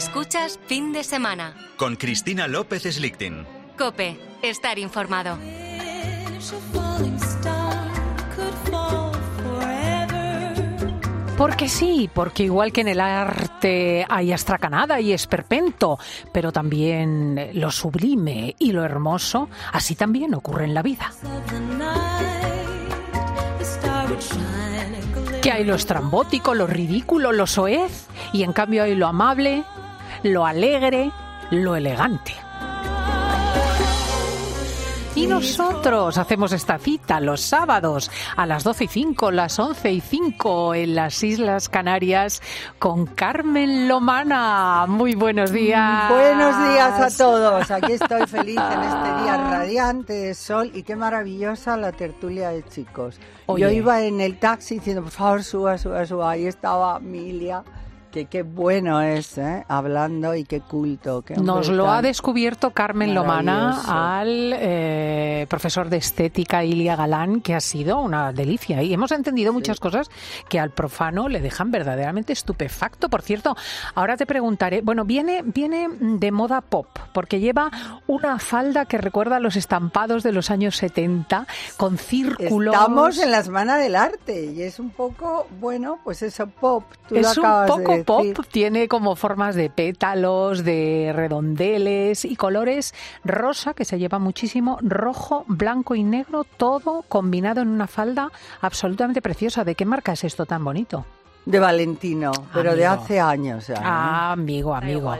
Escuchas fin de semana. Con Cristina López Slichting. Cope, estar informado. Porque sí, porque igual que en el arte hay astracanada y esperpento, pero también lo sublime y lo hermoso, así también ocurre en la vida. Que hay lo estrambótico, lo ridículo, lo soez, y en cambio hay lo amable, lo alegre, lo elegante. Y nosotros hacemos esta cita los sábados a las 12 y 5, las 11 y 5 en las Islas Canarias con Carmen Lomana. Muy buenos días. Buenos días a todos. Aquí estoy feliz en este día radiante de sol y qué maravillosa la tertulia de chicos. Yo iba en el taxi diciendo, por favor, suba, suba, suba. Ahí estaba Milia que qué bueno es, ¿eh? hablando y qué culto. Nos lo ha descubierto Carmen Lomana al eh, profesor de estética Ilia Galán, que ha sido una delicia. Y hemos entendido muchas cosas que al profano le dejan verdaderamente estupefacto. Por cierto, ahora te preguntaré, bueno, viene, viene de moda pop, porque lleva una falda que recuerda a los estampados de los años 70, con círculos. Estamos en la Semana del Arte y es un poco, bueno, pues eso pop. Tú es un poco pop tiene como formas de pétalos, de redondeles y colores rosa, que se lleva muchísimo, rojo, blanco y negro, todo combinado en una falda absolutamente preciosa. ¿De qué marca es esto tan bonito? De Valentino, pero de hace años ya. Ah, amigo, amigo.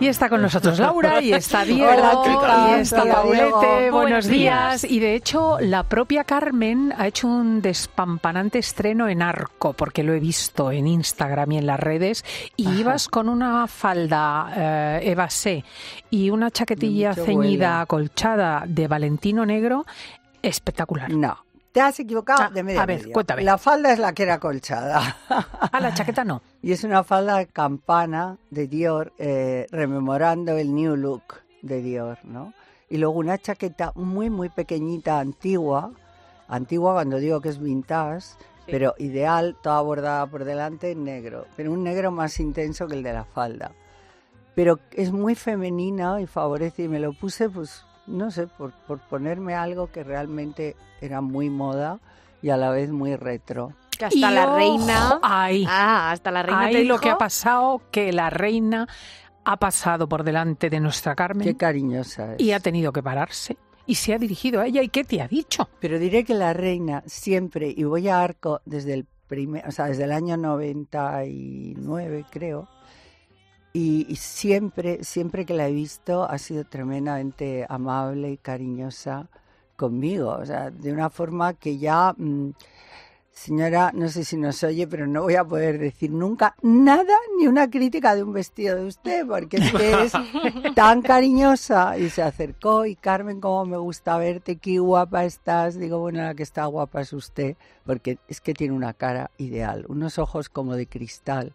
Y está con nosotros Laura, y está Diego, y está Paulete, buenos días. Y de hecho, la propia Carmen ha hecho un despampanante estreno en Arco, porque lo he visto en Instagram y en las redes, y ibas con una falda eh, Eva C y una chaquetilla ceñida, acolchada de Valentino Negro, espectacular. No, te has equivocado ah, de media A ver, cuéntame. La falda es la que era colchada. Ah, la chaqueta no. y es una falda de campana de Dior, eh, rememorando el new look de Dior, ¿no? Y luego una chaqueta muy, muy pequeñita, antigua. Antigua cuando digo que es vintage, pero ideal, toda bordada por delante en negro. Pero un negro más intenso que el de la falda. Pero es muy femenina y favorece. Y me lo puse, pues, no sé, por, por ponerme algo que realmente era muy moda y a la vez muy retro. hasta la reina. Ay, ah, hasta la reina. Ay, lo que ha pasado, que la reina ha pasado por delante de nuestra Carmen. Qué cariñosa es. Y ha tenido que pararse. Y se ha dirigido a ella. ¿Y qué te ha dicho? Pero diré que la reina siempre, y voy a Arco desde el primer, o sea, desde el año 99, creo, y, siempre, siempre que la he visto ha sido tremendamente amable y cariñosa conmigo, o sea, de una forma que ya, mm, señora, no sé si nos oye, pero no voy a poder decir nunca nada ni una crítica de un vestido de usted, porque es que es tan cariñosa. Y se acercó y Carmen, cómo me gusta verte, qué guapa estás. Digo, bueno, la que está guapa es usted, porque es que tiene una cara ideal, unos ojos como de cristal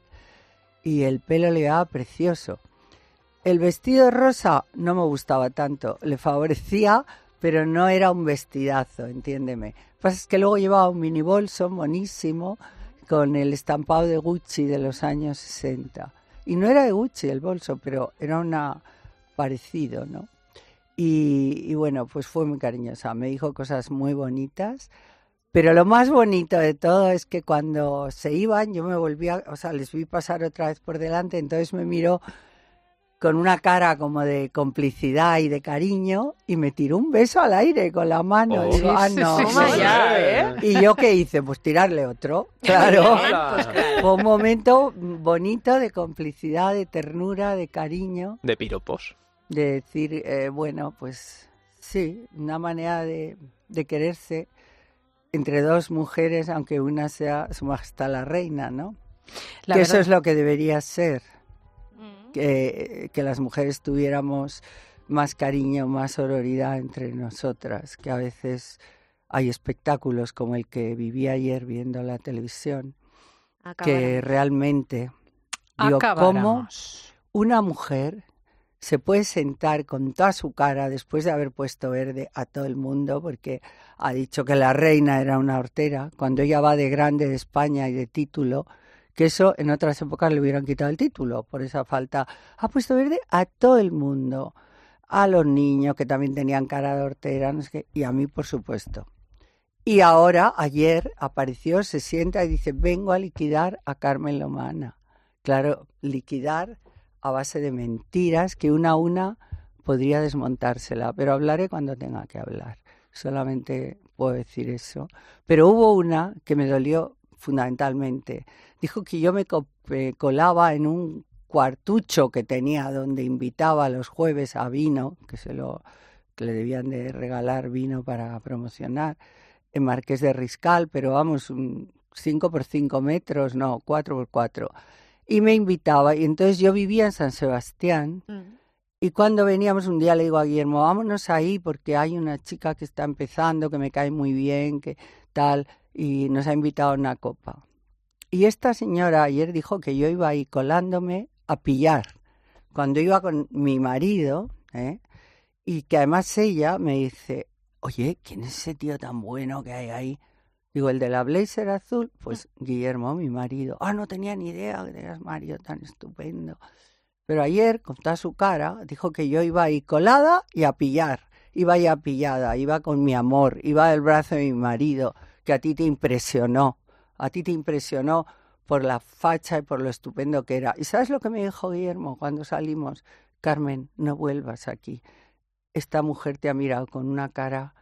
y el pelo le daba precioso. El vestido rosa no me gustaba tanto, le favorecía, pero no era un vestidazo, entiéndeme. Lo que pasa es que luego llevaba un mini bolso monísimo con el estampado de Gucci de los años 60. Y no era de Gucci el bolso, pero era una parecido, ¿no? Y, y bueno, pues fue muy cariñosa, me dijo cosas muy bonitas pero lo más bonito de todo es que cuando se iban, yo me volvía, o sea, les vi pasar otra vez por delante, entonces me miró con una cara como de complicidad y de cariño y me tiró un beso al aire con la mano. Oh, Digo, ah, no. ¿eh? Y yo qué hice, pues tirarle otro. Claro. Pues Fue un momento bonito de complicidad, de ternura, de cariño. De piropos. De decir, eh, bueno, pues sí, una manera de, de quererse entre dos mujeres, aunque una sea su majestad la reina, ¿no? que eso es lo que debería ser, mm. que, que, las mujeres tuviéramos más cariño, más sororidad entre nosotras, que a veces hay espectáculos como el que viví ayer viendo la televisión, que realmente, digo, como una mujer se puede sentar con toda su cara después de haber puesto verde a todo el mundo, porque ha dicho que la reina era una hortera, cuando ella va de grande de España y de título, Que eso en otras épocas le hubieran quitado el título por esa falta. Ha puesto verde a todo el mundo, a los niños que también tenían cara de hortera, no sé y a mí, por supuesto. Y ahora, ayer, apareció, se sienta y dice, vengo a liquidar a Carmen Lomana. Claro, liquidar a base de mentiras que una a una podría desmontársela, pero hablaré cuando tenga que hablar. Solamente puedo decir eso. Pero hubo una que me dolió fundamentalmente. Dijo que yo me colaba en un cuartucho que tenía donde invitaba los jueves a vino, que se lo que le debían de regalar vino para promocionar, en Marqués de Riscal, pero vamos, cinco por cinco metros, no, cuatro por cuatro. Y me invitaba, y entonces yo vivía en San Sebastián, mm. Y cuando veníamos un día le digo a Guillermo, vámonos ahí porque hay una chica que está empezando, que me cae muy bien, que tal, y nos ha invitado a una copa. Y esta señora ayer dijo que yo iba ahí colándome a pillar. Cuando iba con mi marido, ¿eh? y que además ella me dice, oye, ¿quién es ese tío tan bueno que hay ahí? Digo, el de la blazer azul, pues Guillermo, mi marido. Ah, no tenía ni idea que tenías marido tan estupendo. Pero ayer, con toda su cara, dijo que yo iba ahí colada y a pillar. Iba ya pillada, iba con mi amor, iba del brazo de mi marido, que a ti te impresionó. A ti te impresionó por la facha y por lo estupendo que era. ¿Y sabes lo que me dijo Guillermo cuando salimos? Carmen, no vuelvas aquí. Esta mujer te ha mirado con una cara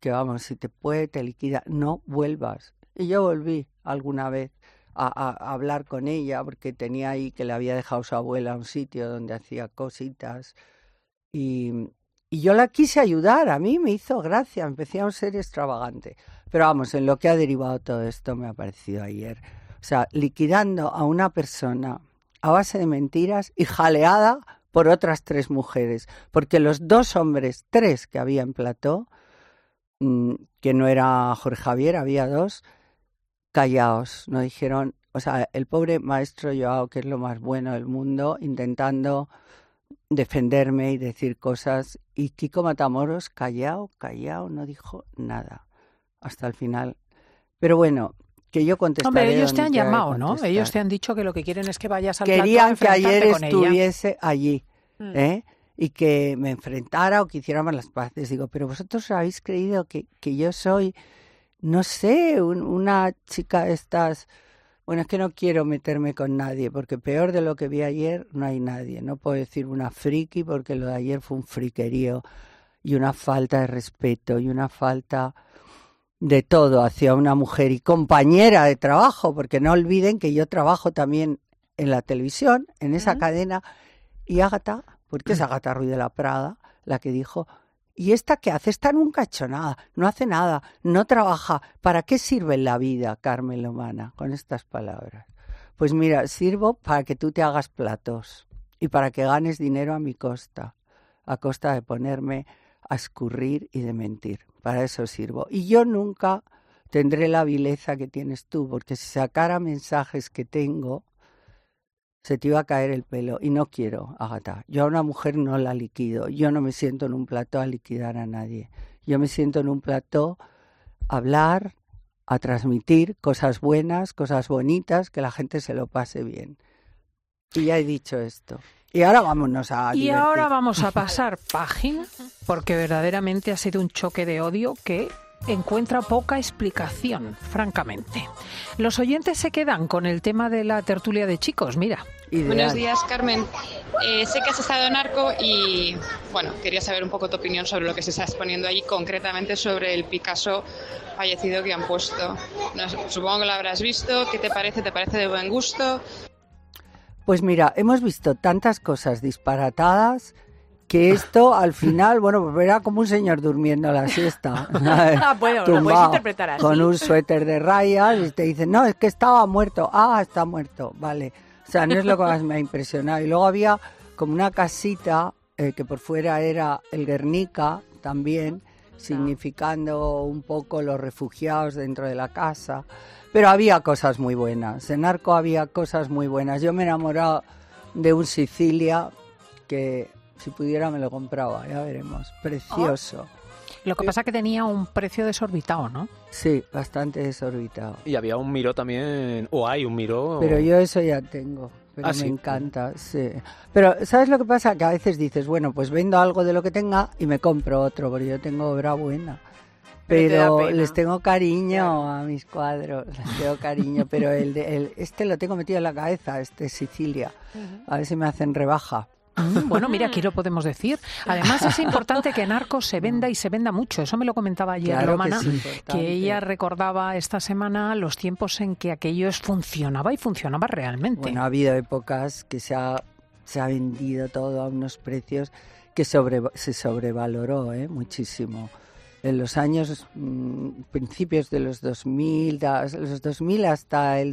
que, vamos, si te puede, te liquida. No vuelvas. Y yo volví alguna vez a, hablar con ella porque tenía ahí que le había dejado su abuela un sitio donde hacía cositas y, yo la quise ayudar, a mí me hizo gracia, empecé a ser extravagante. Pero vamos, en lo que ha derivado todo esto me ha parecido ayer. O sea, liquidando a una persona a base de mentiras y jaleada por otras tres mujeres, porque los dos hombres, tres que había en plató, que no era Jorge Javier, había dos, callaos, no dijeron, o sea, el pobre maestro Joao, que es lo más bueno del mundo, intentando defenderme y decir cosas, y Kiko Matamoros, callado, callado, no dijo nada hasta el final. Pero bueno, que yo contestaré. Hombre, ellos te han llamado, ¿no? Ellos te han dicho que lo que quieren es que vayas al Querían que ayer estuviese allí, mm. Y que me enfrentara o que hiciéramos las paces. Digo, pero vosotros habéis creído que, que yo soy no sé, una chica de estas... Bueno, es que no quiero meterme con nadie, porque peor de lo que vi ayer no hay nadie. No puedo decir una friki, porque lo de ayer fue un friquerío y una falta de respeto y una falta de todo hacia una mujer y compañera de trabajo, porque no olviden que yo trabajo también en la televisión, en esa cadena, y Ágata, porque es Ágata Ruiz de la Prada, la que dijo, ¿Y esta qué hace? Está nunca hecho nada, no hace nada, no trabaja. ¿Para qué sirve la vida, Carmen Lomana, con estas palabras? Pues mira, sirvo para que tú te hagas platos y para que ganes dinero a mi costa, a costa de ponerme a escurrir y de mentir. Para eso sirvo. Y yo nunca tendré la vileza que tienes tú, porque si sacara mensajes que tengo, se te iba a caer el pelo. Y no quiero, Agata. Yo a una mujer no la liquido. Yo no me siento en un plató a liquidar a nadie. Yo me siento en un plató a hablar, a transmitir cosas buenas, cosas bonitas, que la gente se lo pase bien. Y ya he dicho esto. Y ahora vámonos a. Y ahora vamos a pasar página, porque verdaderamente ha sido un choque de odio que encuentra poca explicación, francamente. Los oyentes se quedan con el tema de la tertulia de chicos, mira. Buenos días, Carmen. Eh, sé que has estado en Arco y, bueno, quería saber un poco tu opinión sobre lo que se está exponiendo allí, concretamente sobre el Picasso fallecido que han puesto. supongo que lo habrás visto. ¿Qué te parece? ¿Te parece de buen gusto? Pues mira, hemos visto tantas cosas disparatadas que esto al final, bueno, era como un señor durmiendo a la siesta. ah, bueno, lo puedes interpretar así. Con un suéter de rayas y te dicen, no, es que estaba muerto. Ah, está muerto, vale. O sea, no es lo que más me ha impresionado. Y luego había como una casita eh, que por fuera era el Guernica también, significando un poco los refugiados dentro de la casa. Pero había cosas muy buenas. En Arco había cosas muy buenas. Yo me he enamorado de un Sicilia que si pudiera me lo compraba, ya veremos. Precioso. Lo que pasa es que tenía un precio desorbitado, ¿no? Sí, bastante desorbitado. Y había un Miro también, o hay un Miro. Pero yo eso ya tengo. Pero ah, me encanta, sí. Pero, ¿sabes lo que pasa? Que a veces dices, bueno, pues vendo algo de lo que tenga y me compro otro, porque yo tengo obra buena. Pero, les tengo cariño a mis cuadros, les tengo cariño, pero el, de, este lo tengo metido en la cabeza, este Sicilia. A ver si me hacen rebaja. Mm, bueno, mira, aquí lo podemos decir. Además, es importante que en Arcos se venda y se venda mucho. Eso me lo comentaba ayer Romana, que, ella recordaba esta semana los tiempos en que aquello funcionaba y funcionaba realmente. Bueno, ha habido épocas que se ha, se ha vendido todo a unos precios que sobre, se sobrevaloró ¿eh? muchísimo. En los años, mm, principios de los 2000, los 2000 hasta el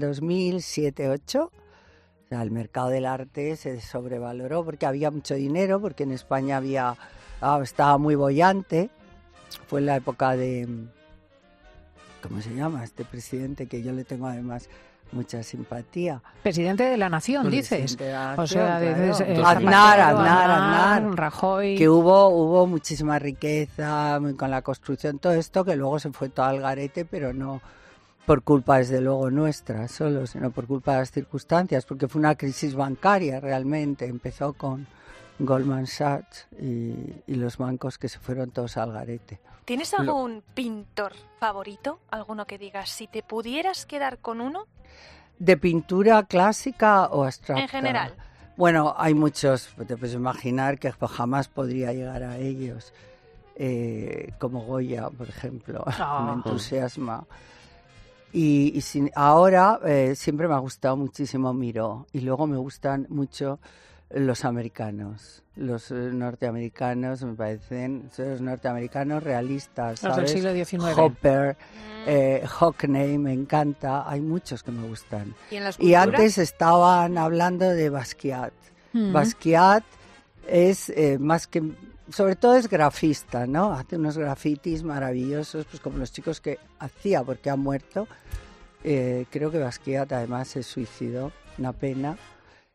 2007-2008, el mercado del arte se sobrevaloró porque había mucho dinero, porque en España había ah, estaba muy bollante. Fue en la época de ¿cómo se llama este presidente que yo le tengo además mucha simpatía. Presidente de la Nación, dices. o sea, Aznar, Aznar, Aznar, Rajoy. Que hubo, hubo muchísima riqueza con la construcción, todo esto, que luego se fue todo al garete, pero no por culpa, desde luego, nuestra solo, sino por culpa de las circunstancias, porque fue una crisis bancaria realmente. Empezó con Goldman Sachs y, los bancos que se fueron todos al garete. ¿Tienes algún pintor favorito? ¿Alguno que digas, si te pudieras quedar con uno? ¿De pintura clásica o abstracta? En general. Bueno, hay muchos, te puedes imaginar que jamás podría llegar a ellos. Eh, como Goya, por ejemplo, me entusiasma. Y, ahora eh, siempre me ha gustado muchísimo Miro y luego me gustan mucho los americanos, los eh, norteamericanos me parecen, los norteamericanos realistas, Los del siglo XIX. Hopper, mm. eh, Hockney, me encanta, hay muchos que me gustan. ¿Y, antes estaban hablando de Basquiat. Mm. Basquiat es eh, más que sobre todo es grafista, ¿no? Hace unos grafitis maravillosos, pues como los chicos que hacía porque ha muerto. Eh, creo que Basquiat además se suicidó, una pena,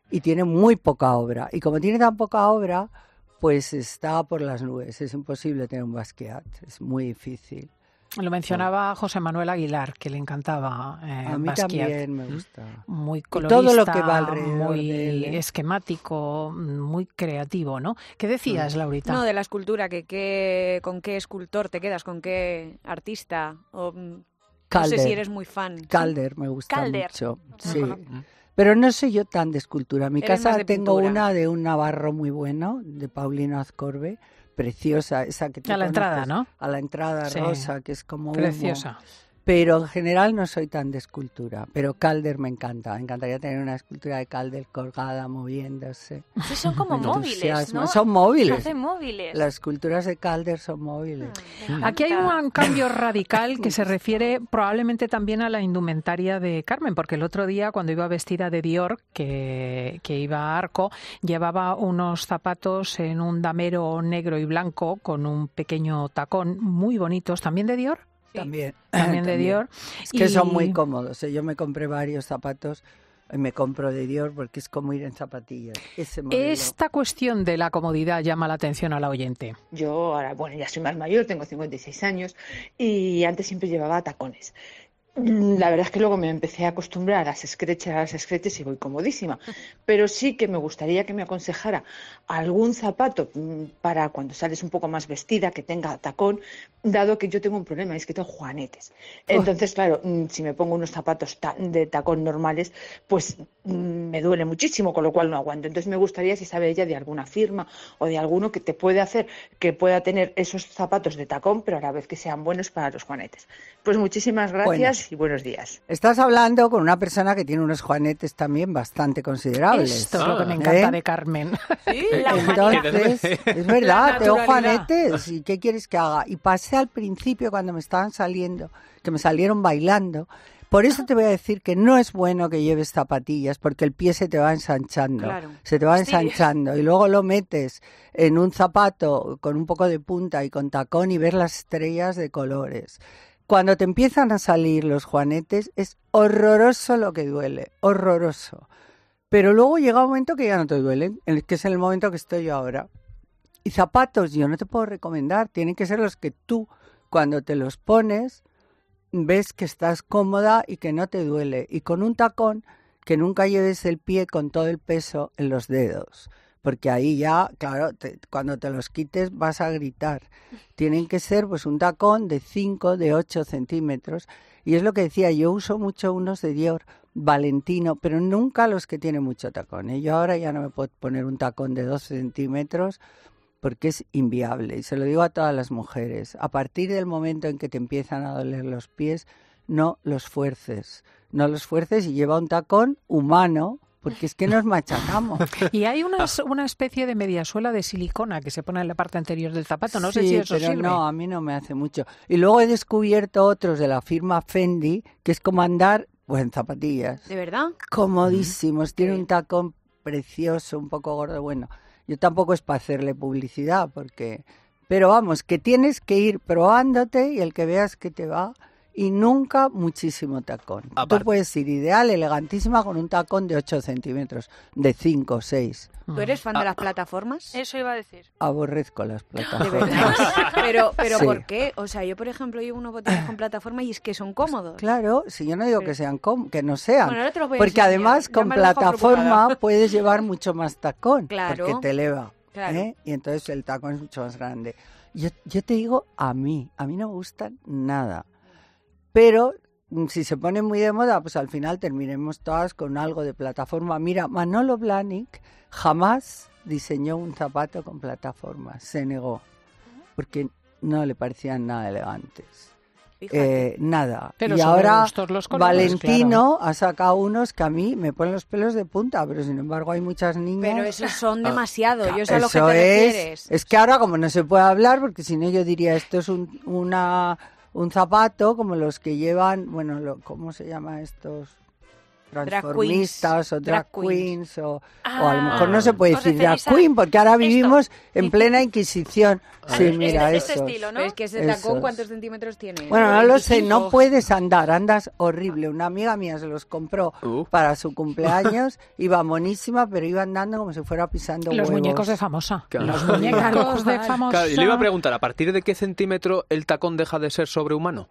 y tiene muy poca obra. Y como tiene tan poca obra, pues está por las nubes. Es imposible tener un Basquiat, es muy difícil. Lo mencionaba José Manuel Aguilar, que le encantaba. Eh, a mí también me gusta. Muy colorista, todo lo que va alrededor muy ¿eh? esquemático, muy creativo, ¿no? ¿Qué decías, mm. Laurita? No, de la escultura, que, con qué escultor te quedas, con qué artista. O, Calder. No sé si eres muy fan. Calder me gusta mucho. Sí. Pero no soy yo tan de escultura. En mi casa tengo una de un navarro muy bueno, de Paulino Azcorbe preciosa, esa que te A la entrada, ¿no? A la entrada rosa, que es como Preciosa. Pero en general no soy tan de escultura. Pero Calder me encanta. Me encantaría tener una escultura de Calder colgada, moviéndose. Sí, son como móviles, ¿no? Son móviles. Hacen móviles. Las esculturas de Calder son móviles. Mm, Aquí hay un cambio radical que se refiere probablemente también a la indumentaria de Carmen, porque el otro día cuando iba vestida de Dior, que, que iba a arco, llevaba unos zapatos en un damero negro y blanco con un pequeño tacón muy bonitos, también de Dior. También. También de Dior. Es que son muy cómodos. ¿eh? Yo me compré varios zapatos y me compro de Dior porque es como ir en zapatillas. Esta cuestión de la comodidad llama la atención a la oyente. Yo ahora, bueno, ya soy más mayor, tengo 56 años y antes siempre llevaba tacones. La verdad es que luego me empecé a acostumbrar a las escrechas, a las escrechas y voy comodísima. Pero sí que me gustaría que me aconsejara algún zapato mm, para cuando sales un poco más vestida, que tenga tacón, dado que yo tengo un problema, es que tengo juanetes. Entonces, claro, mm, si me pongo unos zapatos de tacón normales, pues mm, me duele muchísimo, con lo cual no aguanto. Entonces me gustaría si sabe ella de alguna firma o de alguno que te puede hacer que pueda tener esos zapatos de tacón, pero a la vez que sean buenos para los juanetes. Pues muchísimas gracias y buenos días. Estás hablando con una persona que tiene unos juanetes también bastante considerables. Esto es lo que me encanta ¿Eh? de Carmen. ¿Sí? Entonces, es verdad, tengo juanetes. ¿Y qué quieres que haga? Y pasé al principio cuando me estaban saliendo, que me salieron bailando. Por eso te voy a decir que no es bueno que lleves zapatillas, porque el pie se te va ensanchando, se te va ensanchando y luego lo metes en un zapato con un poco de punta y con tacón y ves las estrellas de colores. Cuando te empiezan a salir los juanetes es horroroso lo que duele, horroroso. Pero luego llega un momento que ya no te duelen, que es en el momento que estoy yo ahora. Y zapatos yo no te puedo recomendar, tienen que ser los que tú cuando te los pones ves que estás cómoda y que no te duele. Y con un tacón que nunca lleves el pie con todo el peso en los dedos, porque ahí ya, claro, cuando te los quites vas a gritar. Tienen que ser pues un tacón de 5, de 8 centímetros. Y es lo que decía, yo uso mucho unos de Dior, Valentino, pero nunca los que tienen mucho tacón. ¿eh? Yo ahora ya no me puedo poner un tacón de 12 centímetros porque es inviable. Y se lo digo a todas las mujeres. A partir del momento en que te empiezan a doler los pies, no los fuerces. No los fuerces y lleva un tacón humano, porque es que nos machacamos. Y hay una, una especie de mediasuela de silicona que se pone en la parte anterior del zapato, no sé si eso pero no, a mí no me hace mucho. Y luego he descubierto otros de la firma Fendi, que es como andar pues, en zapatillas. ¿De verdad? Comodísimos, tiene un tacón precioso, un poco gordo, bueno. Yo tampoco es para hacerle publicidad, porque... Pero vamos, que tienes que ir probándote y el que veas que te va y nunca muchísimo tacón. Tú puedes ir ideal, elegantísima, con un tacón de 8 centímetros, de 5 o 6. ¿Tú eres fan de las plataformas? Eso iba a decir. Aborrezco las plataformas. ¿De verdad? pero, pero ¿por qué? O sea, yo, por ejemplo, llevo unos botines con plataforma y es que son cómodos. Claro, si yo no digo que sean que no sean. porque además con plataforma puedes llevar mucho más tacón. Claro. Porque te eleva. ¿eh? Y entonces el tacón es mucho más grande. Yo, yo te digo, a mí, a mí no me gustan nada. Pero mm, si se pone muy de moda, pues al final terminemos todas con algo de plataforma. Mira, Manolo Blahnik jamás diseñó un zapato con plataforma, se negó, porque no le parecían nada elegantes. Eh, nada. y ahora Valentino ha sacado unos que a mí me ponen los pelos de punta, pero sin embargo hay muchas niñas. Pero esos son ah, demasiado, yo sé a lo que te es, Es que ahora como no se puede hablar, porque si no yo diría esto es una un zapato como los que llevan, bueno, lo, ¿cómo se llama estos? Transformistas o drag, queens, o, a lo mejor no se puede decir drag queen porque ahora vivimos en plena inquisición. Sí, este, mira eso. es que ese tacón, ¿cuántos centímetros tiene? Bueno, no lo sé, no puedes andar, andas horrible. Una amiga mía se los compró uh. para su cumpleaños, iba monísima, pero iba andando como si fuera pisando Los muñecos de famosa. Los muñecos de famosa. y le iba a preguntar, ¿a partir de qué centímetro el tacón deja de ser sobrehumano?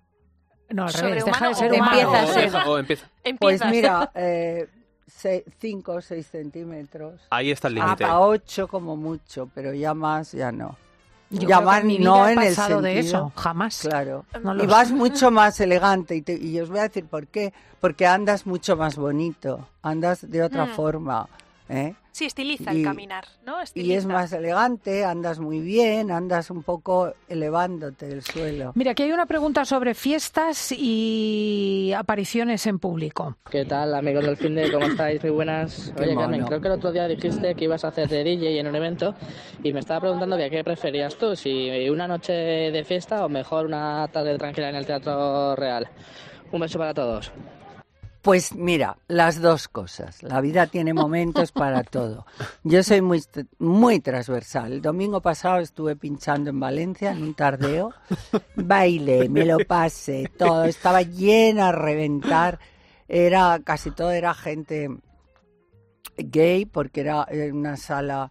No, al revés, deja de ser humano. Empieza, Pues mira, 5 o 6 centímetros. Ahí está el límite. Hasta 8 como mucho, pero ya más, ya no. ya más no en el sentido, de eso, jamás. Claro. y vas mucho más elegante y, y, os voy a decir por qué. Porque andas mucho más bonito, andas de otra mm. forma. ¿Eh? Sí, estiliza el caminar, ¿no? Y es más elegante, andas muy bien, andas un poco elevándote del suelo. Mira, aquí hay una pregunta sobre fiestas y apariciones en público. ¿Qué tal, amigos del fin de ¿Cómo estáis? Muy buenas. Oye, Carmen, creo que el otro día dijiste que ibas a hacer de DJ en un evento y me estaba preguntando que qué preferías tú, si una noche de fiesta o mejor una tarde tranquila en el Teatro Real. Un beso para todos. Pues mira, las dos cosas. La vida tiene momentos para todo. Yo soy muy, muy transversal. El domingo pasado estuve pinchando en Valencia en un tardeo. Baile, me lo pasé, todo. Estaba llena a reventar. Era, casi todo era gente gay porque era una sala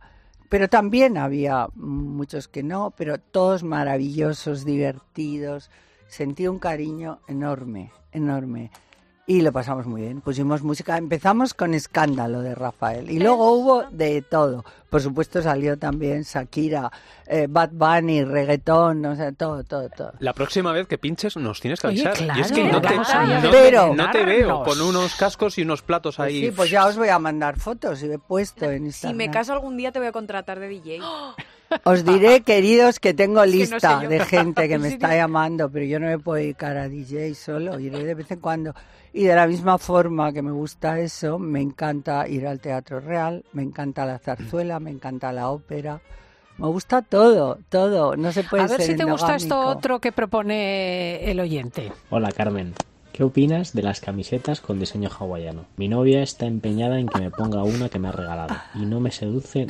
pero también había muchos que no, pero todos maravillosos, divertidos. Sentí un cariño enorme, enorme y lo pasamos muy bien. Pusimos música, empezamos con Escándalo de Rafael y luego hubo de todo. Por supuesto salió también Shakira, eh, Bad Bunny, reggaetón, o sea, todo, todo, todo. La próxima vez que pinches nos tienes que avisar. y es que no te, no, te, veo con unos cascos y unos platos pues ahí. sí, pues ya os voy a mandar fotos y he puesto en Instagram. Si me caso algún día te voy a contratar de DJ. Os diré, queridos, que tengo lista de gente que me está llamando, pero yo no me puedo dedicar a DJ solo, iré de vez en cuando. Y de la misma forma que me gusta eso, me encanta ir al Teatro Real, me encanta la zarzuela, me encanta la ópera. Me gusta todo, todo. No se puede A ver si te gusta esto otro que propone el oyente. Hola, Carmen. ¿Qué opinas de las camisetas con diseño hawaiano? Mi novia está empeñada en que me ponga una que me ha regalado y no me seduce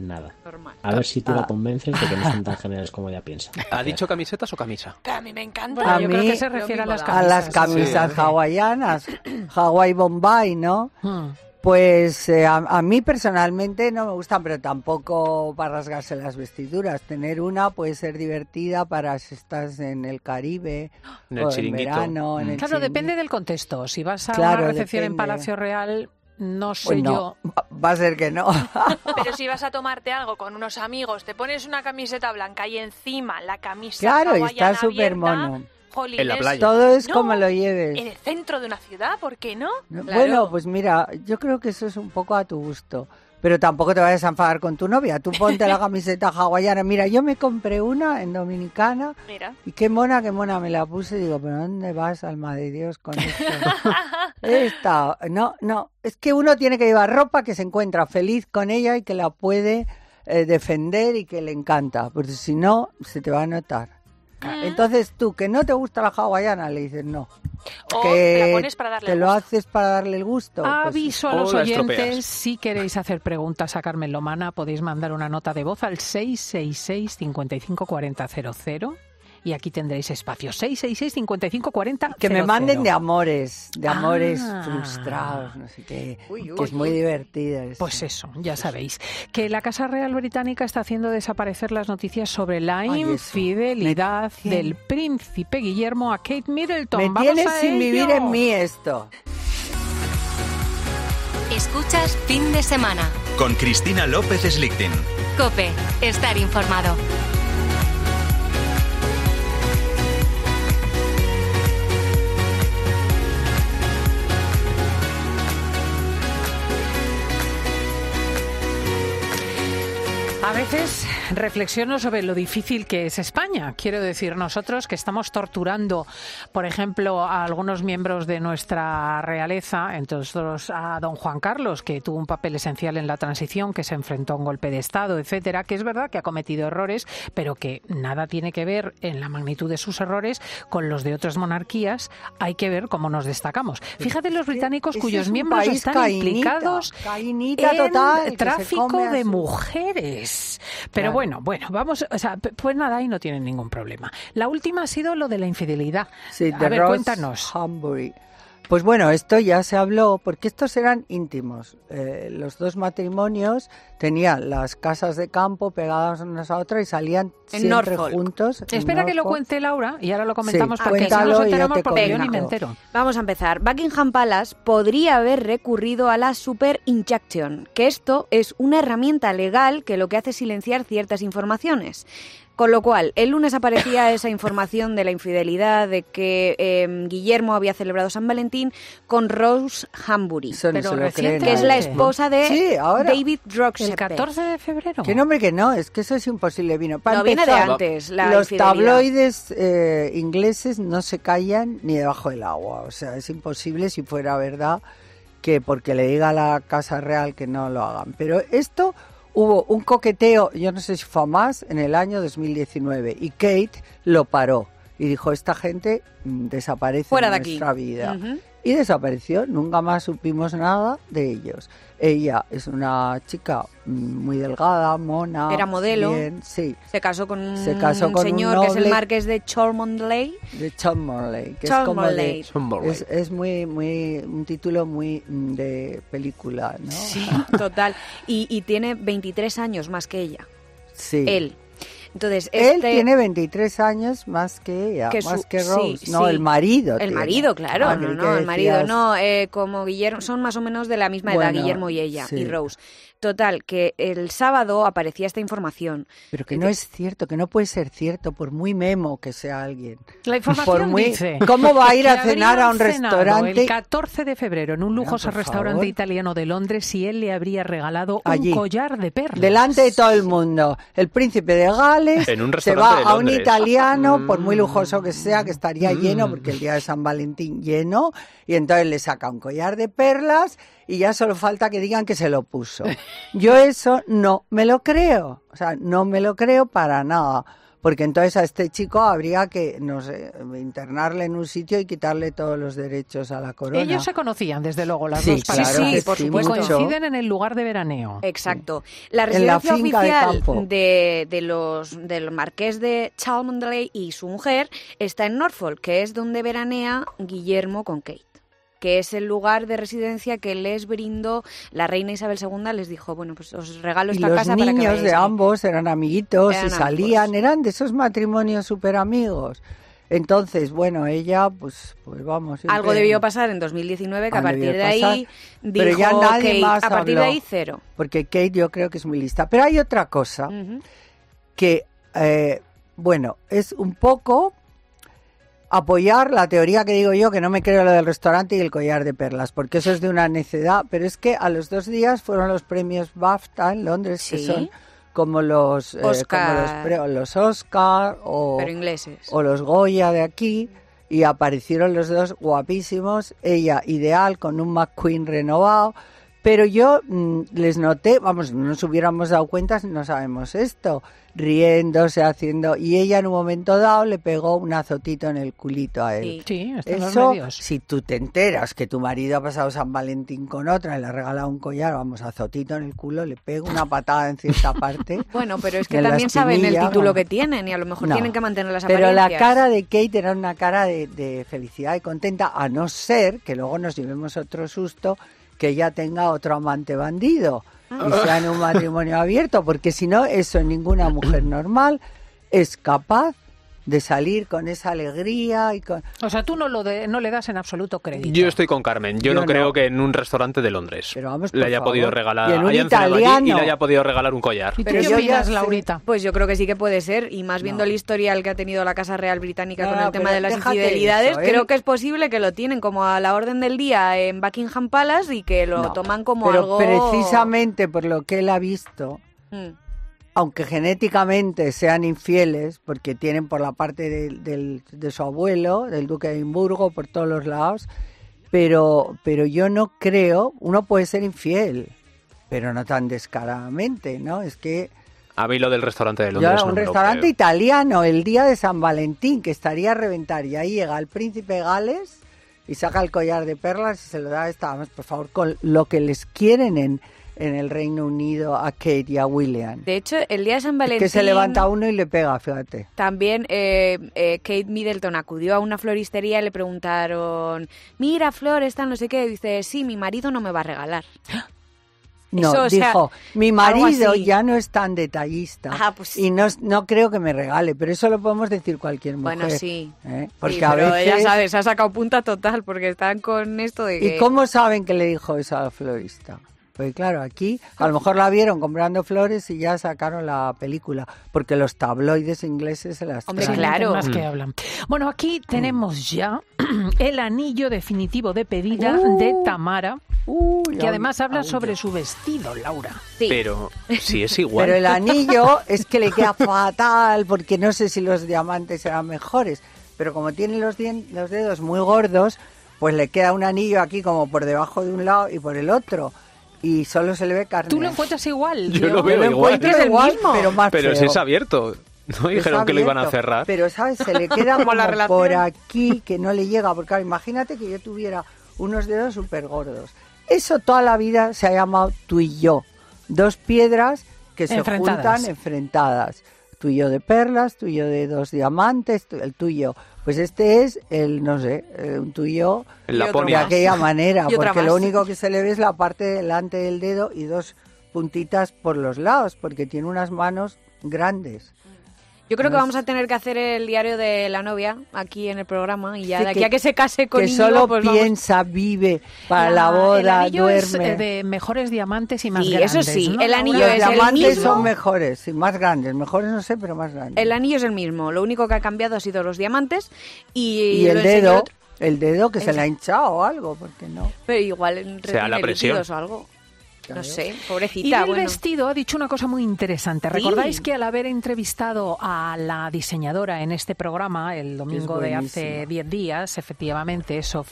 nada. A ver si tú la ah. convences de que no son tan generales como ella piensa. ¿Ha dicho camisetas o camisa? a mí me encanta. a yo creo que se refiere a las camisas. A las camisas hawaianas. Hawaii Bombay, ¿no? Hmm. Pues eh, a, mí personalmente no me gustan, pero tampoco para rasgarse las vestiduras. Tener una puede ser divertida para si estás en el Caribe en el o en verano. En claro, depende del contexto. Si vas a una recepción en Palacio Real, no sé pues yo. Va a ser que no. Pero si vas a tomarte algo con unos amigos, te pones una camiseta blanca y encima la camisa Claro, y está súper mono en la playa. Todo es como lo lleves. En el centro de una ciudad, ¿por qué no? Bueno, pues mira, yo creo que eso es un poco a tu gusto. Pero tampoco te vayas a enfadar con tu novia. Tú ponte la camiseta hawaiana. Mira, yo me compré una en Dominicana. Mira. Y qué mona, qué mona me la puse. Digo, ¿pero dónde vas, alma de Dios, con esto? Esta, no, no. Es que uno tiene que llevar ropa que se encuentra feliz con ella y que la puede eh, defender y que le encanta. Porque si no, se te va a notar. Ah. Entonces tú, que no te gusta la hawaiana, le dices no. O que la pones para darle te lo haces para darle el gusto. Pues Aviso a los oyentes, si queréis hacer preguntas a Carmen Lomana, podéis mandar una nota de voz al 666 55 40 y aquí tendréis espacio. 666 55 40 que me manden de amores de amores ah. frustrados no sé qué que es muy divertido pues eso ya sabéis. Que la Casa Real Británica está haciendo desaparecer las noticias sobre la infidelidad del príncipe Guillermo a Kate Middleton. Me tienes sin vivir en mí esto. Escuchas fin de semana. Con Cristina López Slichting. Cope, estar informado. A veces reflexiono sobre lo difícil que es España. Quiero decir, nosotros que estamos torturando, por ejemplo, a algunos miembros de nuestra realeza, entonces a don Juan Carlos, que tuvo un papel esencial en la transición, que se enfrentó a un golpe de Estado, etcétera, que es verdad que ha cometido errores, pero que nada tiene que ver en la magnitud de sus errores con los de otras monarquías. Hay que ver cómo nos destacamos. Fíjate los británicos cuyos miembros están implicados en total, tráfico de mujeres. Pero bueno, bueno, vamos, o sea, pues nada, ahí no tienen ningún problema. La última ha sido lo de la infidelidad. Sí, A ver, cuéntanos. Pues bueno, esto ya se habló porque estos eran íntimos. Eh, los dos matrimonios tenían las casas de campo pegadas unas a otras y salían siempre juntos. Espera que lo cuente Laura y ahora lo comentamos porque si nos enteramos porque yo ni me entero. Vamos a empezar. Buckingham Palace podría haber recurrido a la super injection, que esto es una herramienta legal que lo que hace es silenciar ciertas informaciones. Con lo cual, el lunes aparecía esa información de la infidelidad, de que em, Guillermo había celebrado San Valentín con Rose Hambury, que es la esposa de David Rocksepp. El 14 de febrero. ¿Qué nombre que no? Es que eso es imposible. Vino. no, viene de antes. los tabloides eh, ingleses no se callan ni debajo del agua. O sea, es imposible si fuera verdad que porque le diga a la Casa Real que no lo hagan. Pero esto hubo un coqueteo, yo no sé si fue más, en el año 2019 y Kate lo paró y dijo, esta gente mm, desaparece de, nuestra vida. Y desapareció, nunca más supimos nada de ellos. Ella es una chica mm, muy delgada, mona. Era modelo. sí. Se casó con un señor que es el marqués de Cholmondeley. De Cholmondeley. Que es como Es, muy, muy, un título muy mm, de película, ¿no? Sí, total. Y, y tiene 23 años más que ella. Sí. Él. Entonces, Él este tiene 23 años más que ella, más que Rose. no, el marido. El marido, claro. Ah, no, no, el marido no. Eh, como Guillermo, son más o menos de la misma edad, Guillermo y ella, y Rose. Total, que el sábado aparecía esta información. Pero que no es cierto, que no puede ser cierto, por muy memo que sea alguien. La información dice ¿Cómo va a ir a cenar a un restaurante? El 14 de febrero en un lujoso restaurante italiano de Londres y él le habría regalado un collar de perlas. Delante de todo el mundo. El príncipe de Gales se va a un italiano, por muy lujoso que sea, que estaría lleno, mm. porque el día de San Valentín lleno, y entonces le saca un collar de perlas y ya solo falta que digan que se lo puso. Yo eso no me lo creo, o sea, no me lo creo para nada, porque entonces a este chico habría que, no sé, internarle en un sitio y quitarle todos los derechos a la corona. Ellos se conocían, desde luego, las dos parejas. Sí, sí, por supuesto. Coinciden en el lugar de veraneo. Exacto. La residencia oficial de, de, los, del marqués de Cholmondeley y su mujer está en Norfolk, que es donde veranea Guillermo con Kate. Que es el lugar de residencia que les brindó la reina Isabel II. Les dijo, bueno, pues os regalo esta casa para que Los niños de ambos eran amiguitos y salían, eran de esos matrimonios súper amigos. Entonces, bueno, ella, pues, pues vamos. Algo debió pasar en 2019, que a partir de ahí dijo pero ya nadie más a partir de ahí cero. Porque Kate yo creo que es muy lista. Pero hay otra cosa que, eh, bueno, es un poco apoyar la teoría que digo yo, que no me creo lo del restaurante y el collar de perlas, porque eso es de una necedad, pero es que a los dos días fueron los premios BAFTA en Londres, que son como los eh, Oscar, los, Oscar o, ingleses. o los Goya de aquí y aparecieron los dos guapísimos, ella ideal con un McQueen renovado, pero yo mm, les noté, vamos, no nos hubiéramos dado cuenta si no sabemos esto, riéndose, haciendo. Y ella en un momento dado le pegó un azotito en el culito a él. Sí, Eso, si tú te enteras que tu marido ha pasado San Valentín con otra y le ha regalado un collar, vamos, azotito en el culo, le pego una patada en cierta parte. bueno, pero es que también saben el título que tienen y a lo mejor tienen que mantener las Pero la cara de Kate era una cara de, de felicidad y contenta, a no ser que luego nos llevemos otro susto que ella tenga otro amante bandido y sea en un matrimonio abierto, porque si no, eso ninguna mujer normal es capaz de salir con esa alegría y con... O sea, tú no, lo de, no le das en absoluto crédito. Yo estoy con Carmen. Yo, no, creo que en un restaurante de Londres le haya podido regalar... Y un italiano. y le haya podido regalar un collar. ¿Y Pero qué opinas, Laurita? Pues yo creo que sí que puede ser, y más viendo el historial que ha tenido la Casa Real Británica con el tema de las infidelidades, ¿eh? creo que es posible que lo tienen como a la orden del día en Buckingham Palace y que lo toman como algo... precisamente por lo que él ha visto... Mm aunque genéticamente sean infieles, porque tienen por la parte de, de, su abuelo, del duque de Edimburgo, por todos los lados, pero, pero yo no creo, uno puede ser infiel, pero no tan descaradamente, ¿no? Es que... A mí lo del restaurante de Londres. un restaurante italiano, el día de San Valentín, que estaría a reventar, y ahí llega el príncipe Gales y saca el collar de perlas y se lo da a esta, por favor, con lo que les quieren en en el Reino Unido a Kate y a William. De hecho, el día de San Valentín... que se levanta uno y le pega, fíjate. También eh, eh, Kate Middleton acudió a una floristería y le preguntaron, mira, Flor, esta no sé qué. dice, sí, mi marido no me va a regalar. No, dijo, mi marido ya no es tan detallista ah, pues y no, no creo que me regale, pero eso lo podemos decir cualquier mujer. Bueno, sí. ¿eh? Porque a veces... ya sabes, ha sacado punta total porque están con esto de que... ¿Y cómo saben que le dijo eso a la florista? Pues claro, aquí a lo mejor la vieron comprando flores y ya sacaron la película, porque los tabloides ingleses se las Hombre, claro. Más que hablan. Bueno, aquí tenemos ya el anillo definitivo de pedida uh. de Tamara. que además habla sobre su vestido, Laura. Pero si es igual. Pero el anillo es que le queda fatal, porque no sé si los diamantes eran mejores. Pero como tiene los, los dedos muy gordos, pues le queda un anillo aquí como por debajo de un lado y por el otro y solo se le ve carne. ¿Tú lo encuentras igual? Yo, lo veo igual. igual, pero más Pero si es abierto. No dijeron que lo iban a cerrar. Pero, ¿sabes? Se le queda como, por aquí que no le llega. Porque claro, imagínate que yo tuviera unos dedos súper gordos. Eso toda la vida se ha llamado tú y yo. Dos piedras que se juntan enfrentadas. Tú y yo de perlas, tú y yo de dos diamantes, el tuyo pues este es el, no sé, eh, un tuyo de aquella manera, porque lo único que se le ve es la parte delante del dedo y dos puntitas por los lados, porque tiene unas manos grandes. Yo creo que vamos a tener que hacer el diario de la novia aquí en el programa y ya de aquí a que se case con Que solo pues piensa, vive para la, boda, el duerme. Es de mejores diamantes y más grandes. Eso sí, el anillo es el mismo. son mejores, y más grandes, mejores no sé, pero más grandes. El anillo es el mismo, lo único que ha cambiado ha sido los diamantes y, y el dedo. El dedo que se le ha hinchado o algo, porque no. Pero igual en sea, la presión. o algo. No sé, pobrecita. Y el vestido ha dicho una cosa muy interesante. ¿Recordáis que al haber entrevistado a la diseñadora en este programa el domingo de hace 10 días, efectivamente, Sofía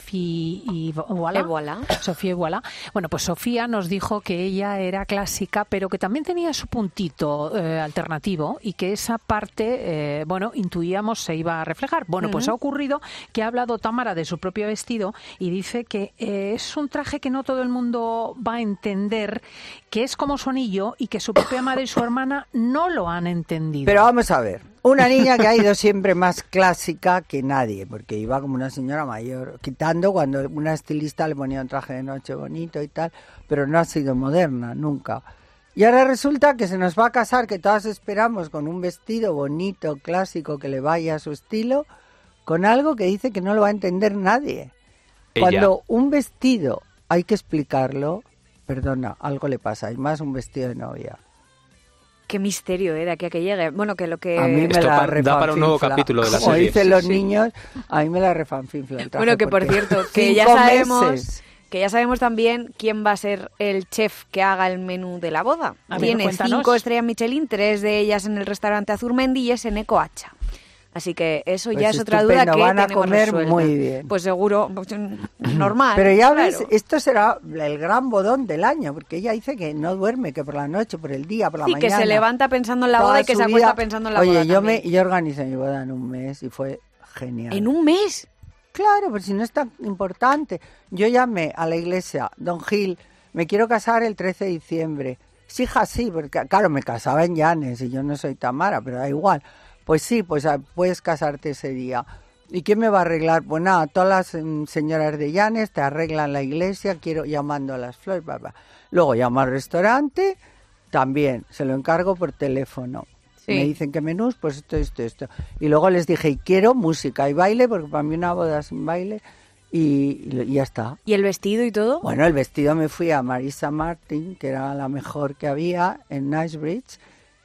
Sofía Iguala. Bueno, pues Sofía nos dijo que ella era clásica, pero que también tenía su puntito eh, alternativo y que esa parte, eh, bueno, intuíamos se iba a reflejar. Bueno, pues ha ocurrido que ha hablado Tamara de su propio vestido y dice que eh, es un traje que no todo el mundo va a entender que es como su anillo y que su propia madre y su hermana no lo han entendido. Pero vamos a ver, una niña que ha ido siempre más clásica que nadie, porque iba como una señora mayor, quitando cuando una estilista le ponía un traje de noche bonito y tal, pero no ha sido moderna, nunca. Y ahora resulta que se nos va a casar, que todas esperamos con un vestido bonito, clásico, que le vaya a su estilo, con algo que dice que no lo va a entender nadie. Cuando un vestido hay que explicarlo, perdona, algo le pasa, hay más un vestido de novia. Qué misterio, ¿eh? De aquí a que llegue. Bueno, que lo que... A mí me la da para un nuevo capítulo de la Como dicen los niños, a mí me la refanfinfla. Bueno, que por cierto, que ya sabemos que ya sabemos también quién va a ser el chef que haga el menú de la boda. Tiene cinco estrellas Michelin, tres de ellas en el restaurante Azurmendi y es en Ecoacha. Así que eso ya pues es otra duda que van a comer muy bien. Pues seguro, normal. Pero ya ves, esto será el gran bodón del año, porque ella dice que no duerme, que por la noche, por el día, por la mañana. Y que se levanta pensando en la boda y que se acuesta pensando en la boda. Oye, yo me yo organicé mi boda en un mes y fue genial. ¿En un mes? Claro, pero si no es tan importante. Yo llamé a la iglesia, Don Gil, me quiero casar el 13 de diciembre. Sí, hija, sí, porque claro, me casaba en Llanes y yo no soy Tamara, pero da igual. Pues sí, pues ah, puedes casarte ese día. ¿Y quién me va a arreglar? Pues nada, todas las mm, señoras de Llanes te arreglan la iglesia, quiero llamando a las flores, bla, Luego llamo al restaurante, también se lo encargo por teléfono. Me dicen que menús, pues esto, esto, esto. Y luego les dije, y quiero música y baile, porque para mí una boda sin baile, y, ya está. ¿Y el vestido y todo? Bueno, el vestido me fui a Marisa Martin, que era la mejor que había en Nicebridge,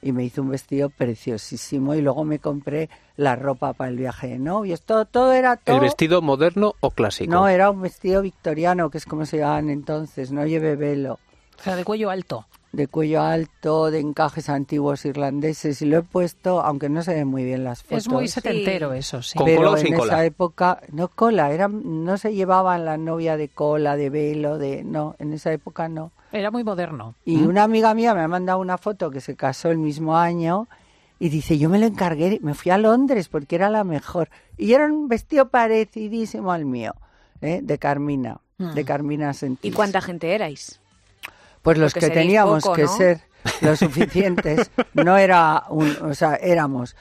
y me hizo un vestido preciosísimo. Y luego me compré la ropa para el viaje de novios. Todo, todo era todo. ¿El vestido moderno o clásico? No, era un vestido victoriano, que es como se llamaban entonces, no lleve velo. O sea, de cuello alto de cuello alto, de encajes antiguos irlandeses y lo he puesto, aunque no se ven muy bien las fotos. Es muy setentero eso, sí. ¿Con Pero cola o sin en esa época, no cola, era, no se llevaban la novia de cola, de velo, de no, en esa época no. Era muy moderno. Y una amiga mía me ha mandado una foto que se casó el mismo año y dice, yo me lo encargué, me fui a Londres porque era la mejor. Y era un vestido parecidísimo al mío, ¿eh? de Carmina, de Carmina Sentís. ¿Y cuánta gente erais? Pues los que teníamos que ser lo suficientes, no era un, o sea, éramos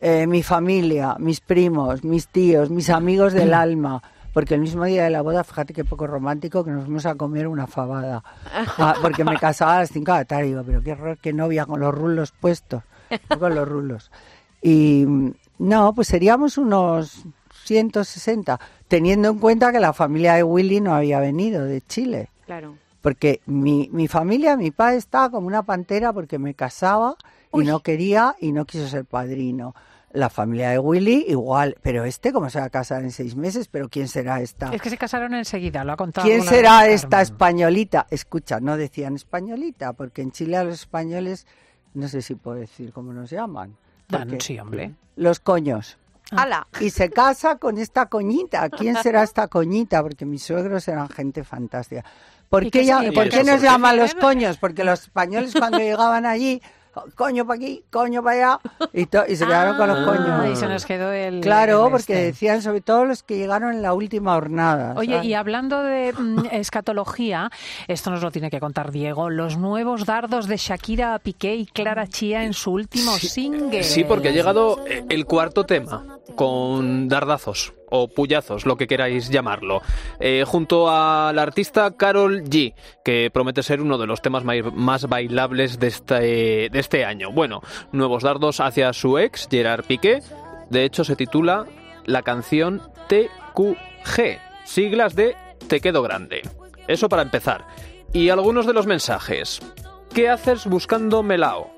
eh, mi familia, mis primos, mis tíos, mis amigos del alma, porque el mismo día de la boda, fíjate qué poco romántico, que nos fuimos a comer una fabada, ah, porque me casaba a las 5 de la tarde, digo, pero qué horror, qué novia con los rulos puestos, con los rulos. Y no, pues seríamos unos 160, teniendo en cuenta que la familia de Willy no había venido de Chile. Claro porque mi, mi familia, mi padre estaba como una pantera porque me casaba y no quería y no quiso ser padrino. La familia de Willy igual, pero este cómo se va a casar en seis meses, pero ¿quién será esta? Es que se casaron enseguida, lo ha contado. ¿Quién será esta españolita? Escucha, no decían españolita, porque en Chile a los españoles, no sé si puedo decir cómo nos llaman. sí, hombre. Los coños. ¡Hala! Y se casa con esta coñita. ¿Quién será esta coñita? Porque mis suegros eran gente fantástica. ¿Por qué, ya, ¿por qué nos llaman los coños? Porque los españoles cuando llegaban allí coño para aquí, coño para allá, y, y se quedaron con los ah, coños. Y se nos quedó el. Claro, porque este. decían sobre todo los que llegaron en la última hornada. Oye, y hablando de mm, escatología, esto nos lo tiene que contar Diego, los nuevos dardos de Shakira Piqué y Clara Chía en su último single. Sí, porque ha llegado eh, el cuarto tema con dardazos o puyazos, lo que queráis llamarlo, eh, junto a la artista Carol G, que promete ser uno de los temas más bailables de este, de este año. Bueno, nuevos dardos hacia su ex, Gerard Piqué. De hecho, se titula la canción TQG, siglas de Te quedo grande. Eso para empezar. Y algunos de los mensajes. ¿Qué haces buscando melao?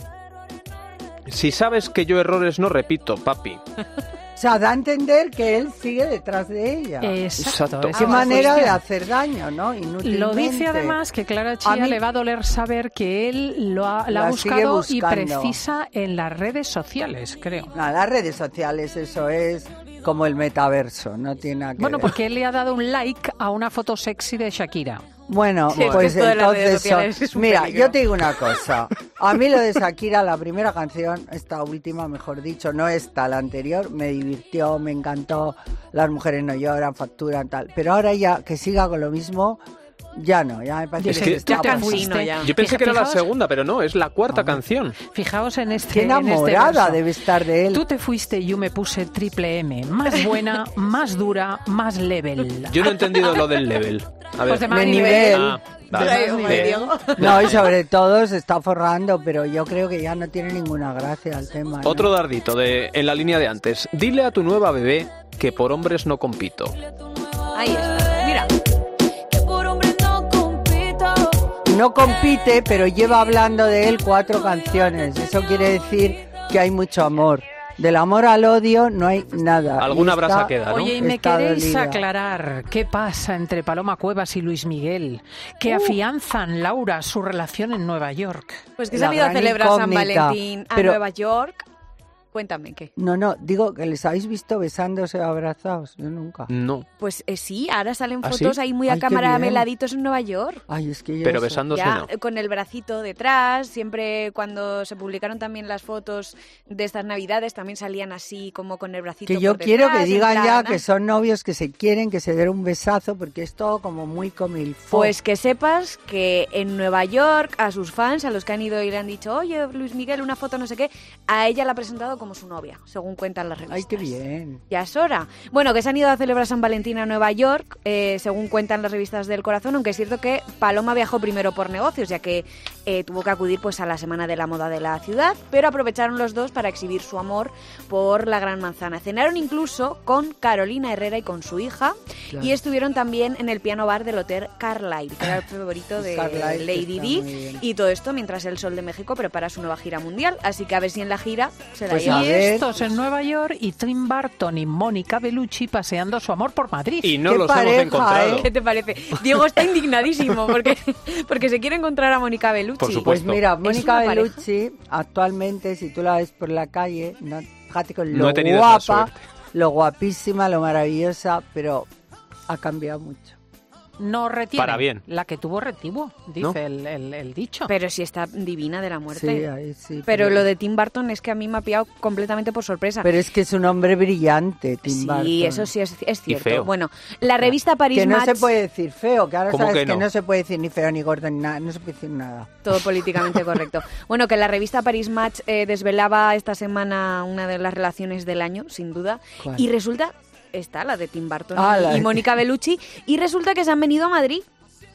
Si sabes que yo errores no repito, papi. O sea, da a entender que él sigue detrás de ella. Exacto. Qué manera de hacer daño, ¿no? Lo dice además que Clara Chía le va a doler saber que él lo ha, la, ha buscado y precisa en las redes sociales, creo. No, las redes sociales, eso es como el metaverso, no tiene nada que Bueno, porque él le ha dado un like a una foto sexy de Shakira. Bueno, pues entonces, mira, yo te digo una cosa. A mí lo de Shakira, la primera canción, esta última, mejor dicho, no esta, la anterior, me divirtió, me encantó. Las mujeres no lloran, facturan, tal. Pero ahora ya que siga con lo mismo, Ya no, ya me parece Es que, que ya pasando. fuiste. ya. Yo pensé Fija- que era la fijaos- segunda, pero no, es la cuarta canción. Fijaos en este Qué en este enamorada debe estar de él. Tú te fuiste y yo me puse triple M. Más buena, más dura, más level. Yo no he entendido lo del level. A ver. Pues de más De nivel. nivel. Ah, vale. Diego. No, y sobre todo se está forrando, pero yo creo que ya no tiene ninguna gracia el tema. ¿no? Otro dardito de, en la línea de antes. Dile a tu nueva bebé que por hombres no compito. Ahí está. No compite, pero lleva hablando de él cuatro canciones. Eso quiere decir que hay mucho amor. Del amor al odio no hay nada. Alguna está- brasa queda, ¿no? Oye, ¿y me Está queréis dolida. aclarar qué pasa entre Paloma Cuevas y Luis Miguel? Que Uh. afianzan, Laura, su relación en Nueva York. Pues que se han ido a celebrar San. Valentín a Pero- Nueva York. Cuéntame qué. No, no, digo que les habéis visto besándose o abrazados. Yo nunca. No. Pues eh, sí, ahora salen ¿Ah, fotos sí? ahí muy a Ay, cámara meladitos en Nueva York. Ay, es que yo Pero eso- besándose Ya, no. eh, con el bracito detrás, siempre cuando se publicaron también las fotos de estas navidades, también salían así como con el bracito Que yo por quiero que digan ya que son novios, que se quieren, que se den un besazo, porque es todo como muy comilfo. Pues que sepas que en Nueva York a sus fans, a los que han ido y le han dicho, oye, Luis Miguel, una foto, no sé qué, a ella la ha presentado como su novia, según cuentan las revistas. Ay, qué bien. Ya es hora. Bueno, que se han ido a celebrar San Valentín a Nueva York, eh, según cuentan las revistas del corazón, aunque es cierto que Paloma viajó primero por negocios, ya que eh, tuvo que acudir pues a la Semana de la Moda de la ciudad, pero aprovecharon los dos para exhibir su amor por la Gran Manzana. Cenaron incluso con Carolina Herrera y con su hija, Claro. y estuvieron también en el piano bar del Hotel Carlyle, que era el favorito de Carlyle, Lady Di, y todo esto mientras el Sol de México prepara su nueva gira mundial, así que a ver si en la gira se la Pues Y estos en Nueva York y Tim Burton y Mónica Bellucci paseando su amor por Madrid. Y no Qué los pareja, hemos encontrado. ¿eh? ¿Qué te parece? Diego está indignadísimo porque, porque se quiere encontrar a Mónica Bellucci. Por supuesto. Pues mira, Mónica. Bellucci, actualmente, si tú la ves por la calle, no, fíjate con lo guapa, lo guapísima, lo maravillosa, pero ha cambiado mucho. No retiene. Para bien. La que tuvo retivo, dice ¿No? el, el- el dicho. Pero sí está divina de la muerte. Sí, ahí sí. pero lo de Tim Burton es que a mí me ha pillado completamente por sorpresa. Pero es que es un hombre brillante, Tim sí, Burton. eso sí es, es cierto. feo. Bueno, la revista Paris Que no Match, se puede decir feo, que ahora ¿Cómo sabes que que no? se puede decir ni feo ni gordo ni nada, no se puede decir nada. todo políticamente correcto. Bueno, que la revista Paris Match eh, desvelaba esta semana una de las relaciones del año, sin duda, ¿Cuál? y resulta, está la de Tim Burton Ah, y- Mónica Bellucci, y resulta que se han venido a Madrid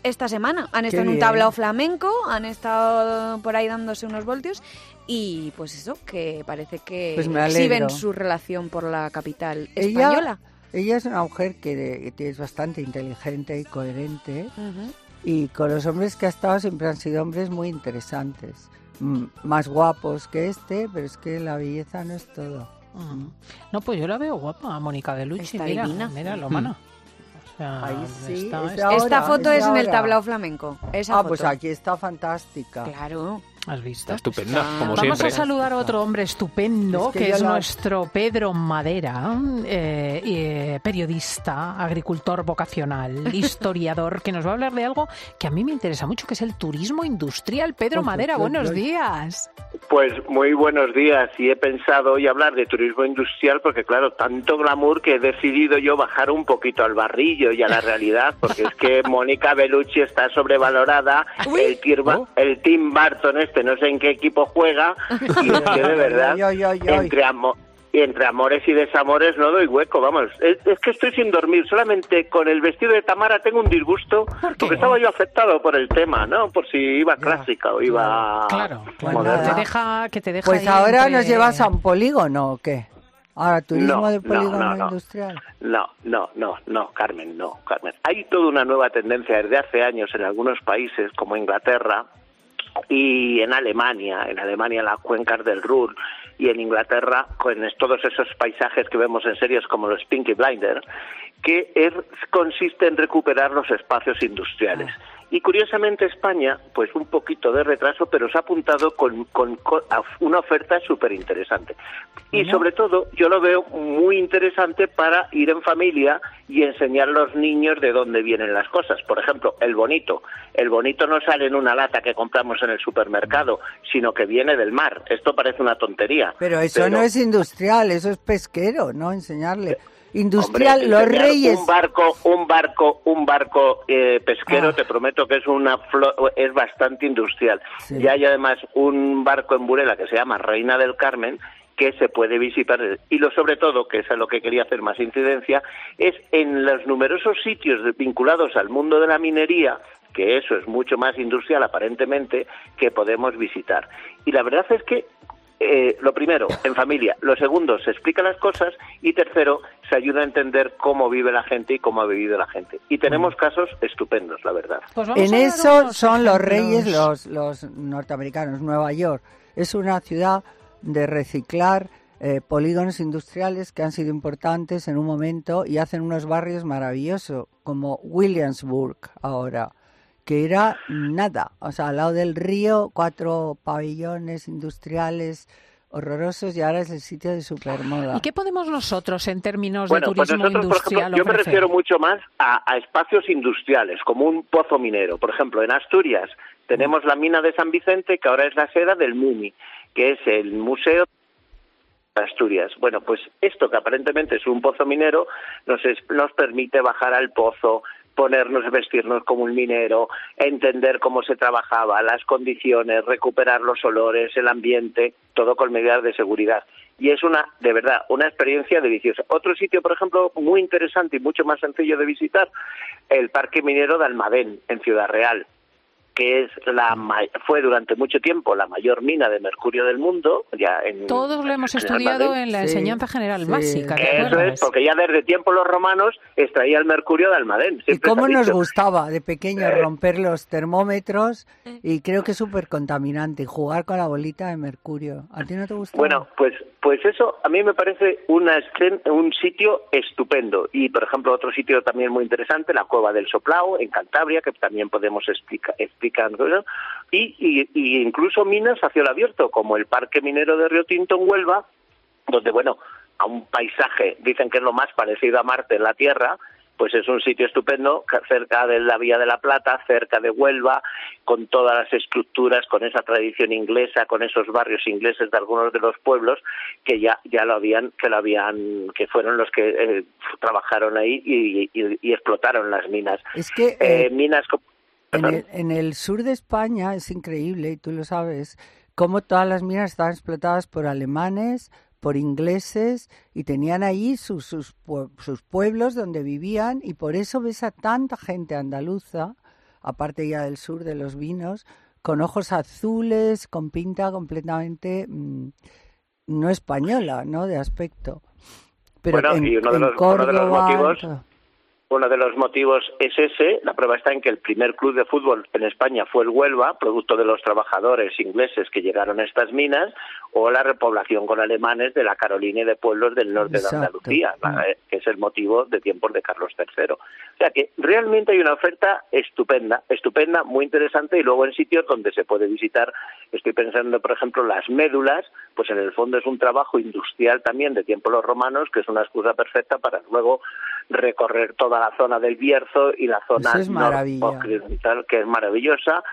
esta semana. Han estado en un bien. tablao flamenco, han estado por ahí dándose unos voltios y pues eso, que parece que Pues exhiben su relación por la capital española. ella es una mujer que, que es bastante inteligente y coherente. Y con los hombres que ha estado siempre han sido hombres muy interesantes. Más guapos que este, pero es que la belleza no es todo. Mm. No, pues yo la veo guapa, Mónica Bellucci. Está mira, divina. mira, lo Mm. mana. O sea, Ahí sí, está- es está- Ahora, Esta foto es es en el tablao flamenco. Esa ah, foto. pues aquí está fantástica. Claro. ¿Has visto? Está estupenda, Está- como Vamos siempre. a saludar a otro hombre estupendo, Es que es la- nuestro Pedro Madera, eh, eh, periodista, agricultor vocacional, historiador, que nos va a hablar de algo que a mí me interesa mucho, que es el turismo industrial. Pedro Madera, buenos días. Pues muy buenos días y he pensado hoy hablar de turismo industrial porque claro, tanto glamour que he decidido yo bajar un poquito al barrillo y a la realidad porque es que Mónica Bellucci está sobrevalorada, el, Oh. el Tim Burton este no sé en qué equipo juega y es que de verdad Ay, ay, ay, ay. entre amo- y entre amores y desamores no doy hueco, vamos. Es, es que estoy sin dormir. Solamente con el vestido de Tamara tengo un disgusto porque estaba yo afectado por el tema, ¿no? Por si iba clásica o iba Claro, claro. moderna. Te deja, que te deja Pues ahora entre- nos llevas a un polígono o qué? Ahora, turismo No, de no, polígono no, no. industrial. No, no, no, no, Carmen, no, Carmen. Hay toda una nueva tendencia desde hace años en algunos países como Inglaterra y en Alemania, en Alemania las cuencas del Ruhr y en Inglaterra con todos esos paisajes que vemos en series como los Pinky Blinders, que es- consiste en recuperar los espacios industriales. Y curiosamente España, pues un poquito de retraso, pero se ha apuntado con, con- con a una oferta súper interesante. Y sobre todo, yo lo veo muy interesante para ir en familia y enseñar a los niños de dónde vienen las cosas. Por ejemplo, el bonito. El bonito no sale en una lata que compramos en el supermercado, sino que viene del mar. Esto parece una tontería. Pero eso no es industrial, eso es pesquero, ¿no? Enseñarle. Industrial, los reyes. Un barco, un barco, un barco eh, pesquero, ah. te prometo que es una es bastante industrial. Y hay además un barco en Burela que se llama Reina del Carmen que se puede visitar y lo sobre todo, que es a lo que quería hacer más incidencia, es en los numerosos sitios vinculados al mundo de la minería que eso es mucho más industrial aparentemente que podemos visitar. Y la verdad es que eh, lo primero, en familia. Lo segundo, se explican las cosas. Y tercero, se ayuda a entender cómo vive la gente y cómo ha vivido la gente. Y tenemos casos estupendos, la verdad. Pues en eso son los reyes los, los norteamericanos. Nueva York es una ciudad de reciclar eh, polígonos industriales que han sido importantes en un momento y hacen unos barrios maravillosos, como Williamsburg ahora que era nada, o sea, al lado del río, cuatro pabellones industriales horrorosos y ahora es el sitio de supermoda. ¿Y qué podemos nosotros en términos de pues turismo industrial Yo me refiero mucho más a, espacios industriales, como un pozo minero. Por ejemplo, en Asturias tenemos la mina de San Vicente, que ahora es la sede del MUMI, que es el Museo de Asturias. Bueno, pues esto que aparentemente es un pozo minero nos, nos permite bajar al pozo, ponernos, vestirnos como un minero, entender cómo se trabajaba, las condiciones, recuperar los olores, el ambiente, todo con medidas de seguridad. Y es una, de verdad, una experiencia deliciosa. Otro sitio, por ejemplo, muy interesante y mucho más sencillo de visitar, el Parque Minero de Almadén, en Ciudad Real que es la fue durante mucho tiempo la mayor mina de mercurio del mundo. Ya en, Todos lo hemos estudiado en la enseñanza general básica. Eso es, porque ya desde tiempo los romanos extraía el mercurio de Almadén. Y cómo nos gustaba de pequeño romper los termómetros y creo que es súper contaminante jugar con la bolita de mercurio. ¿A ti no te gusta? Bueno, pues, pues eso a mí me parece una un sitio estupendo. Y, por ejemplo, otro sitio también muy interesante, la Cueva del Soplao, en Cantabria, que también podemos explicar y, y, incluso minas hacia el abierto, como el Parque Minero de Río Tinto en Huelva, donde, bueno, a un paisaje, dicen que es lo más parecido a Marte en la Tierra, pues es un sitio estupendo, cerca de la Vía de la Plata, cerca de Huelva, con todas las estructuras, con esa tradición inglesa, con esos barrios ingleses de algunos de los pueblos que ya ya lo habían, que lo habían, que fueron los que eh, trabajaron ahí y, explotaron las minas. Es que eh, minas en el, sur de España es increíble, y tú lo sabes, cómo todas las minas estaban explotadas por alemanes, por ingleses, y tenían ahí sus, sus, pueblos donde vivían, y por eso ves a tanta gente andaluza, aparte ya del sur de los vinos, con ojos azules, con pinta completamente mm, no española, ¿no? De aspecto. Pero en, y uno de los, motivos uno de los motivos es ese. La prueba está en que el primer club de fútbol en España fue el Huelva, producto de los trabajadores ingleses que llegaron a estas minas, o la repoblación con alemanes de la Carolina y de pueblos del norte de Andalucía, eh, que es el motivo de tiempos de Carlos III. O sea que realmente hay una oferta estupenda, estupenda, muy interesante, y luego en sitios donde se puede visitar, estoy pensando, por ejemplo, las médulas, pues en el fondo es un trabajo industrial también de tiempos los romanos, que es una excusa perfecta para luego recorrer toda la zona del Bierzo y la zona occidental, que es maravillosa,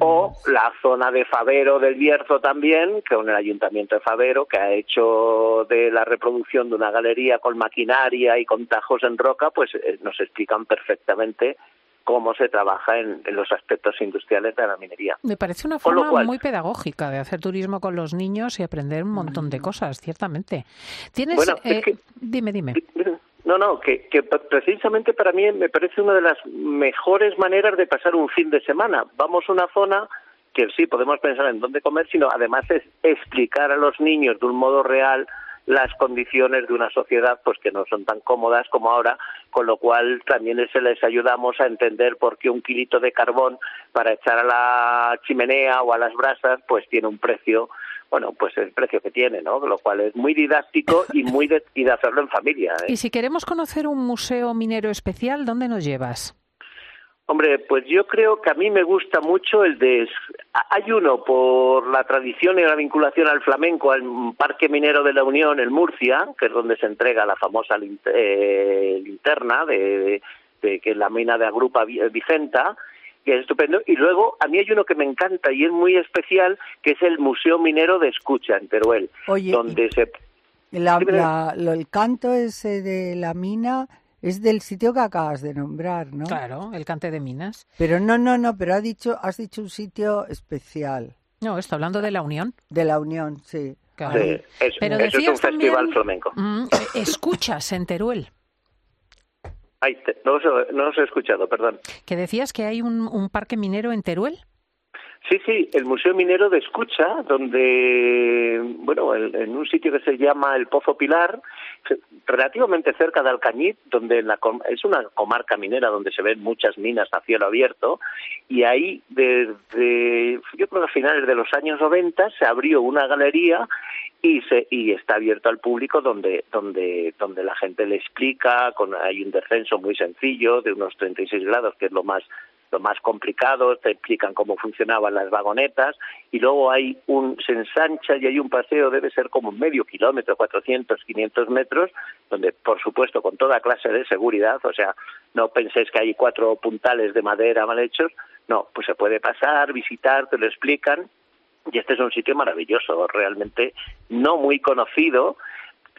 o la zona de Favero del Bierzo también, con el Ayuntamiento de Favero, que ha hecho de la reproducción de una galería con maquinaria y con tajos en roca, pues eh, nos explican perfectamente cómo se trabaja en, los aspectos industriales de la minería. Me parece una forma muy pedagógica de hacer turismo con los niños y aprender un montón de cosas, ciertamente. Tienes, eh, dime, dime. No, no, que, que precisamente para mí me parece una de las mejores maneras de pasar un fin de semana. Vamos a una zona que sí podemos pensar en dónde comer, sino además es explicar a los niños de un modo real las condiciones de una sociedad pues que no son tan cómodas como ahora, con lo cual también se les ayudamos a entender por qué un kilito de carbón para echar a la chimenea o a las brasas pues tiene un precio bueno, pues el precio que tiene, ¿no? Lo cual es muy didáctico y muy de, y de hacerlo en familia. ¿eh? Y si queremos conocer un museo minero especial, ¿dónde nos llevas? Hombre, pues yo creo que a mí me gusta mucho el de... Hay uno por la tradición y la vinculación al flamenco, al Parque Minero de la Unión en Murcia, que es donde se entrega la famosa eh, linterna de, de, que es la mina de Agrupa Vicenta, que es estupendo. Y luego, a mí hay uno que me encanta y es muy especial, que es el Museo Minero de Escucha, en Teruel, donde se... el canto ese de la mina es del sitio que acabas de nombrar, ¿no? Claro, el cante de minas. Pero no, no, no, pero ha dicho, has dicho un sitio especial. No, está hablando de la Unión. De la Unión, sí. Claro. Sí, es, pero eso es un festival flamenco. Mm, eh, escuchas en Teruel. Ay, no, os, he escuchado, perdón. Que decías que hay un parque minero en Teruel. Sí, sí, el Museo Minero de Escucha, donde, bueno, en un sitio que se llama el Pozo Pilar, relativamente cerca de Alcañiz, donde la, es una comarca minera donde se ven muchas minas a cielo abierto, y ahí desde, yo creo que a finales de los años 90 se abrió una galería y se y está abierto al público donde donde donde la gente le explica con hay un descenso muy sencillo de unos 36 grados que es lo más lo más complicado, te explican cómo funcionaban las vagonetas y luego hay un, se ensancha y hay un paseo, debe ser como medio kilómetro, 400, 500 metros, donde por supuesto con toda clase de seguridad, o sea, no penséis que hay cuatro puntales de madera mal hechos, no, pues se puede pasar, visitar, te lo explican y este es un sitio maravilloso, realmente no muy conocido,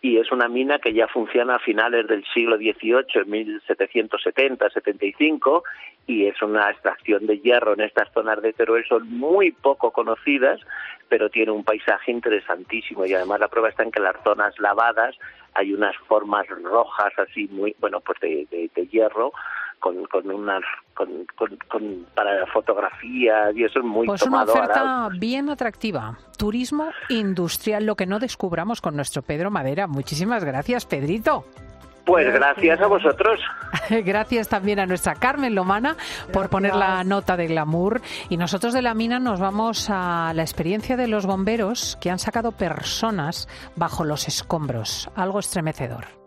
y es una mina que ya funciona a finales del siglo XVIII, en 1770-75, y es una extracción de hierro en estas zonas de Teruel, son muy poco conocidas, pero tiene un paisaje interesantísimo y además la prueba está en que las zonas lavadas hay unas formas rojas así muy, bueno, pues de, de hierro con, con unas con, con, para fotografía y eso es muy pues una oferta bien atractiva turismo industrial lo que no descubramos con nuestro Pedro Madera muchísimas gracias Pedrito pues gracias a vosotros. gracias también a nuestra Carmen Lomana por poner la nota de glamour. Y nosotros de la mina nos vamos a la experiencia de los bomberos que han sacado personas bajo los escombros. Algo estremecedor.